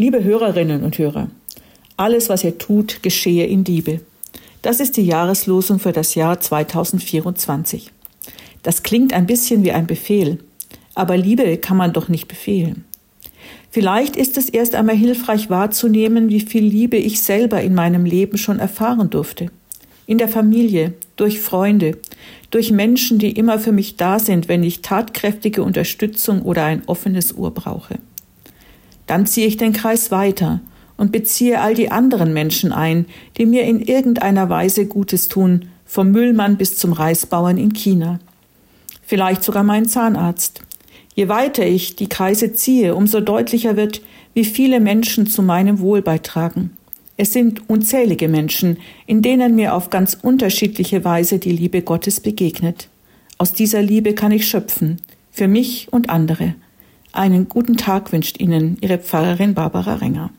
Liebe Hörerinnen und Hörer, alles, was ihr tut, geschehe in Liebe. Das ist die Jahreslosung für das Jahr 2024. Das klingt ein bisschen wie ein Befehl, aber Liebe kann man doch nicht befehlen. Vielleicht ist es erst einmal hilfreich wahrzunehmen, wie viel Liebe ich selber in meinem Leben schon erfahren durfte. In der Familie, durch Freunde, durch Menschen, die immer für mich da sind, wenn ich tatkräftige Unterstützung oder ein offenes Ohr brauche. Dann ziehe ich den Kreis weiter und beziehe all die anderen Menschen ein, die mir in irgendeiner Weise Gutes tun, vom Müllmann bis zum Reisbauern in China. Vielleicht sogar mein Zahnarzt. Je weiter ich die Kreise ziehe, umso deutlicher wird, wie viele Menschen zu meinem Wohl beitragen. Es sind unzählige Menschen, in denen mir auf ganz unterschiedliche Weise die Liebe Gottes begegnet. Aus dieser Liebe kann ich schöpfen, für mich und andere. Einen guten Tag wünscht Ihnen Ihre Pfarrerin Barbara Renger.